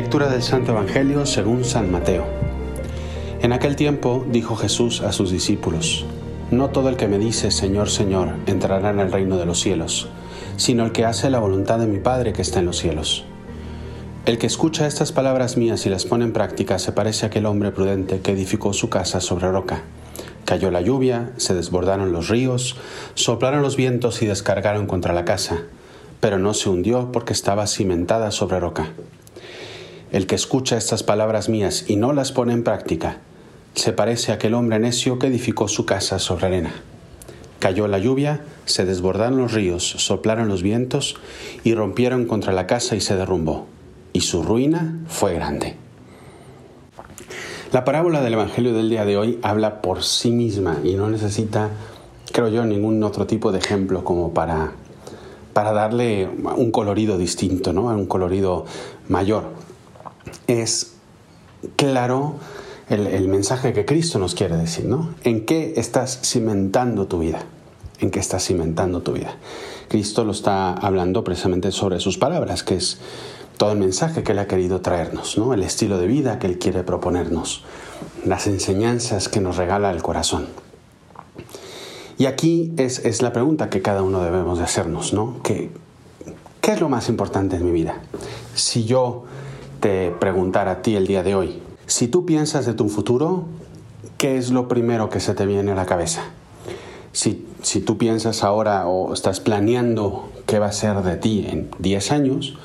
Lectura del Santo Evangelio según San Mateo. En aquel tiempo dijo Jesús a sus discípulos, No todo el que me dice Señor, Señor entrará en el reino de los cielos, sino el que hace la voluntad de mi Padre que está en los cielos. El que escucha estas palabras mías y las pone en práctica se parece a aquel hombre prudente que edificó su casa sobre roca. Cayó la lluvia, se desbordaron los ríos, soplaron los vientos y descargaron contra la casa, pero no se hundió porque estaba cimentada sobre roca. El que escucha estas palabras mías y no las pone en práctica, se parece a aquel hombre necio que edificó su casa sobre arena. Cayó la lluvia, se desbordaron los ríos, soplaron los vientos y rompieron contra la casa y se derrumbó, y su ruina fue grande. La parábola del Evangelio del día de hoy habla por sí misma y no necesita, creo yo, ningún otro tipo de ejemplo como para, para darle un colorido distinto, ¿no? un colorido mayor es claro el, mensaje que Cristo nos quiere decir, ¿no? ¿En qué estás cimentando tu vida? ¿En qué estás cimentando tu vida? Cristo lo está hablando precisamente sobre sus palabras, que es todo el mensaje que Él ha querido traernos, ¿no? El estilo de vida que Él quiere proponernos, las enseñanzas que nos regala el corazón. Y aquí es, la pregunta que cada uno debemos de hacernos, ¿no? ¿Qué, ¿Qué es lo más importante en mi vida? Si yo te preguntar a ti el día de hoy, si tú piensas de tu futuro, ¿qué es lo primero que se te viene a la cabeza? Si, si tú piensas ahora o estás planeando qué va a ser de ti en 10 años,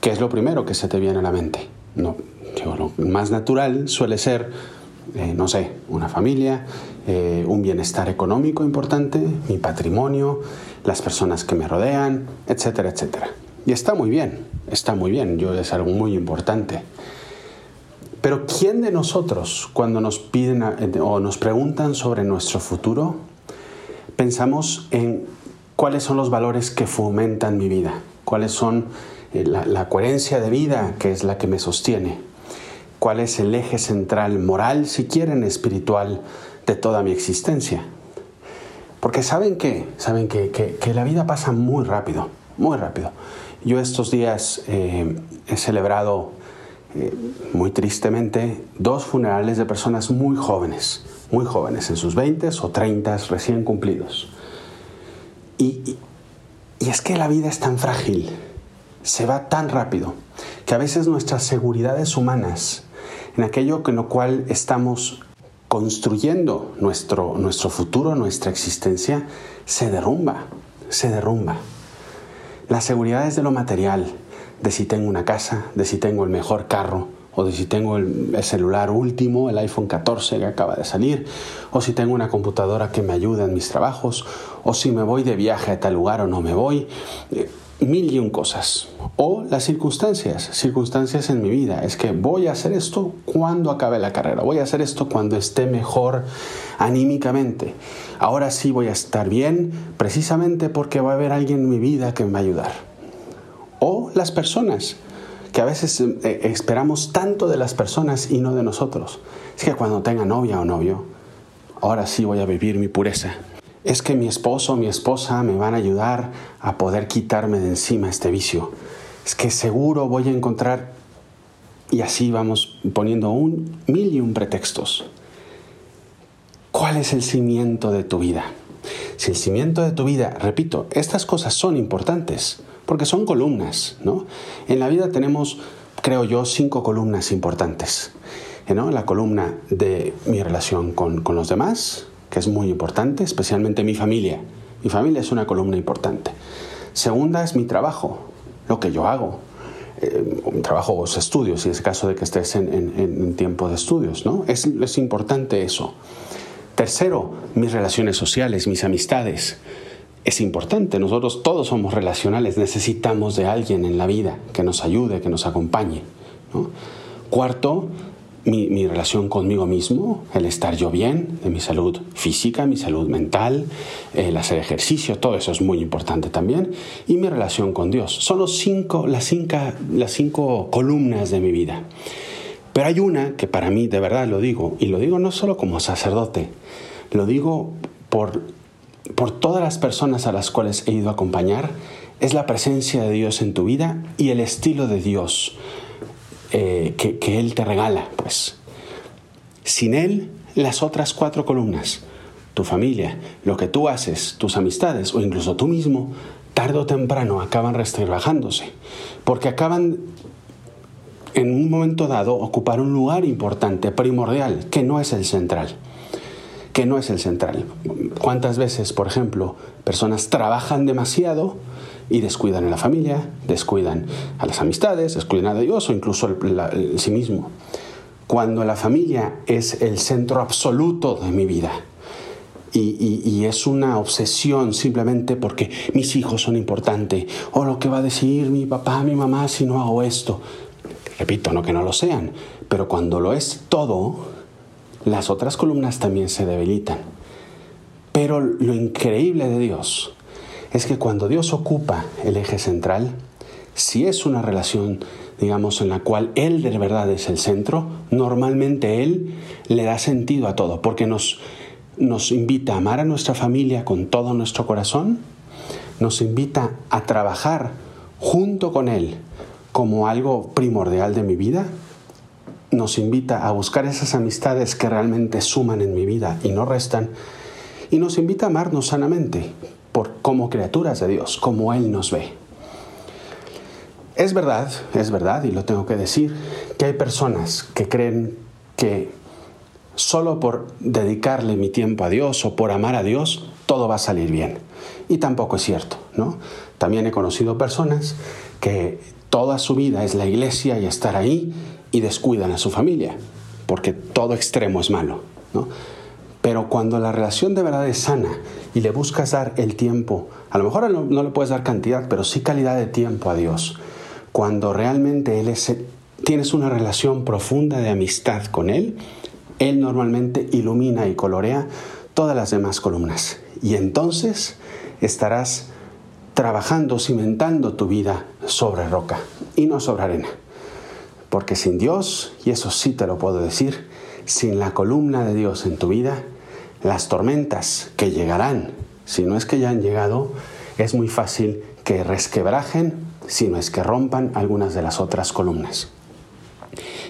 ¿qué es lo primero que se te viene a la mente? No, lo más natural suele ser, eh, no sé, una familia, eh, un bienestar económico importante, mi patrimonio, las personas que me rodean, etcétera, etcétera. Y está muy bien, está muy bien, yo es algo muy importante. Pero ¿quién de nosotros, cuando nos piden o nos preguntan sobre nuestro futuro, pensamos en cuáles son los valores que fomentan mi vida? ¿Cuáles son eh, la, la coherencia de vida que es la que me sostiene? ¿Cuál es el eje central moral, si quieren, espiritual de toda mi existencia? Porque saben que, saben que, que la vida pasa muy rápido, muy rápido. Yo estos días eh, he celebrado eh, muy tristemente dos funerales de personas muy jóvenes, muy jóvenes, en sus 20 o 30 recién cumplidos. Y, es que la vida es tan frágil, se va tan rápido, que a veces nuestras seguridades humanas, en aquello en lo cual estamos construyendo nuestro, nuestro futuro, nuestra existencia, se derrumba, se derrumba. La seguridad es de lo material, de si tengo una casa, de si tengo el mejor carro, o de si tengo el, celular último, el iPhone 14 que acaba de salir, o si tengo una computadora que me ayude en mis trabajos, o si me voy de viaje a tal lugar o no me voy. Eh, mil y un cosas. O las circunstancias, circunstancias en mi vida. Es que voy a hacer esto cuando acabe la carrera, voy a hacer esto cuando esté mejor anímicamente. Ahora sí voy a estar bien precisamente porque va a haber alguien en mi vida que me va a ayudar. O las personas, que a veces eh, esperamos tanto de las personas y no de nosotros. Es que cuando tenga novia o novio, ahora sí voy a vivir mi pureza, es que mi esposo o mi esposa me van a ayudar a poder quitarme de encima este vicio. Es que seguro voy a encontrar y así vamos poniendo un mil y un pretextos. ¿Cuál es el cimiento de tu vida? Si el cimiento de tu vida, repito, estas cosas son importantes porque son columnas, ¿no? En la vida tenemos, creo yo, cinco columnas importantes. ¿no? La columna de mi relación con, con los demás, que es muy importante, especialmente mi familia. Mi familia es una columna importante. Segunda es mi trabajo, lo que yo hago. Eh, mi trabajo o estudios, si es caso de que estés en, tiempo de estudios, ¿no? Es, es importante eso. Tercero, mis relaciones sociales, mis amistades. Es importante, nosotros todos somos relacionales, necesitamos de alguien en la vida que nos ayude, que nos acompañe. Cuarto, mi, relación conmigo mismo, el estar yo bien, de mi salud física, mi salud mental, el hacer ejercicio, todo eso es muy importante también, y mi relación con Dios. Son los cinco, las, cinco, las cinco columnas de mi vida. Pero hay una que para mí, de verdad lo digo, y lo digo no solo como sacerdote, lo digo por, por todas las personas a las cuales he ido a acompañar, es la presencia de Dios en tu vida y el estilo de Dios eh, que, Él te regala, pues. Sin Él, las otras cuatro columnas, tu familia, lo que tú haces, tus amistades o incluso tú mismo, tarde o temprano acaban rebajándose, porque acaban en un momento dado ocupar un lugar importante, primordial, que no es el central no es el central. ¿Cuántas veces, por ejemplo, personas trabajan demasiado y descuidan a la familia, descuidan a las amistades, descuidan a Dios o incluso el, sí mismo? Cuando la familia es el centro absoluto de mi vida, y, es una obsesión simplemente porque mis hijos son importantes, o lo que va a decir mi papá, mi mamá si no hago esto. Repito, no que no lo sean, pero cuando lo es todo, las otras columnas también se debilitan. Pero lo increíble de Dios es que cuando Dios ocupa el eje central, si es una relación, digamos, en la cual Él de verdad es el centro, normalmente Él le da sentido a todo, porque nos, nos invita a amar a nuestra familia con todo nuestro corazón, nos invita a trabajar junto con Él como algo primordial de mi vida, nos invita a buscar esas amistades que realmente suman en mi vida y no restan, y nos invita a amarnos sanamente por, como criaturas de Dios, como Él nos ve. Es verdad, es verdad, y lo tengo que decir, que hay personas que creen que solo por dedicarle mi tiempo a Dios o por amar a Dios, todo va a salir bien. Y tampoco es cierto, ¿no? También he conocido personas que toda su vida es la iglesia y estar ahí y descuidan a su familia, porque todo extremo es malo, ¿no? Pero cuando la relación de verdad es sana y le buscas dar el tiempo, a lo mejor no, le puedes dar cantidad, pero sí calidad de tiempo a Dios, cuando realmente él es, tienes una relación profunda de amistad con Él, Él normalmente ilumina y colorea todas las demás columnas. Y entonces estarás trabajando, cimentando tu vida sobre roca y no sobre arena. Porque sin Dios, y eso sí te lo puedo decir, sin la columna de Dios en tu vida, las tormentas que llegarán, si no es que ya han llegado, es muy fácil que resquebrajen, si no es que rompan algunas de las otras columnas.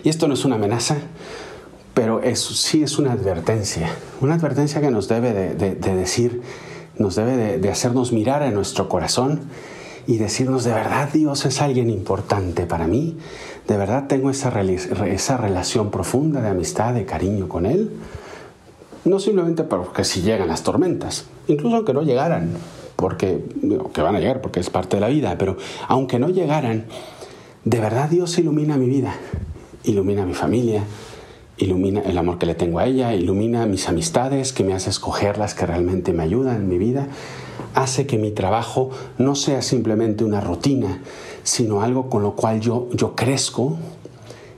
Y esto no es una amenaza, pero sí es una advertencia, una advertencia que nos debe de, decir, nos debe de, hacernos mirar en nuestro corazón y decirnos, de verdad Dios es alguien importante para mí, de verdad tengo esa, esa relación profunda de amistad, de cariño con Él. No simplemente porque si llegan las tormentas, incluso aunque no llegaran, porque que van a llegar porque es parte de la vida, pero aunque no llegaran, de verdad Dios ilumina mi vida, ilumina mi familia, ilumina el amor que le tengo a ella, ilumina mis amistades, que me hace escoger las que realmente me ayudan en mi vida, hace que mi trabajo no sea simplemente una rutina, sino algo con lo cual yo, yo crezco,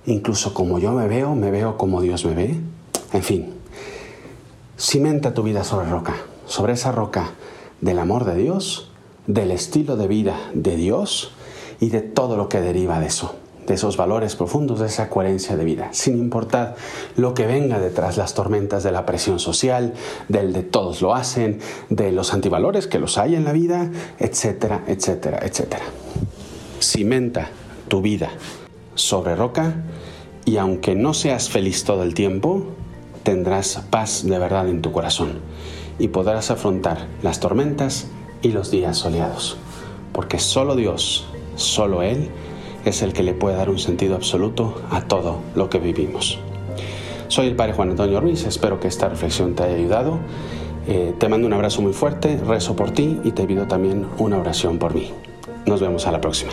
incluso como yo me veo, me veo como Dios me ve. En fin, cimenta tu vida sobre roca, sobre esa roca del amor de Dios, del estilo de vida de Dios y de todo lo que deriva de eso de esos valores profundos, de esa coherencia de vida, sin importar lo que venga detrás, las tormentas de la presión social, del de todos lo hacen, de los antivalores que los hay en la vida, etcétera, etcétera, etcétera. Cimenta tu vida sobre roca y aunque no seas feliz todo el tiempo, tendrás paz de verdad en tu corazón y podrás afrontar las tormentas y los días soleados, porque solo Dios, solo Él, es el que le puede dar un sentido absoluto a todo lo que vivimos. Soy el Padre Juan Antonio Ruiz, espero que esta reflexión te haya ayudado. Eh, te mando un abrazo muy fuerte, rezo por ti y te pido también una oración por mí. Nos vemos a la próxima.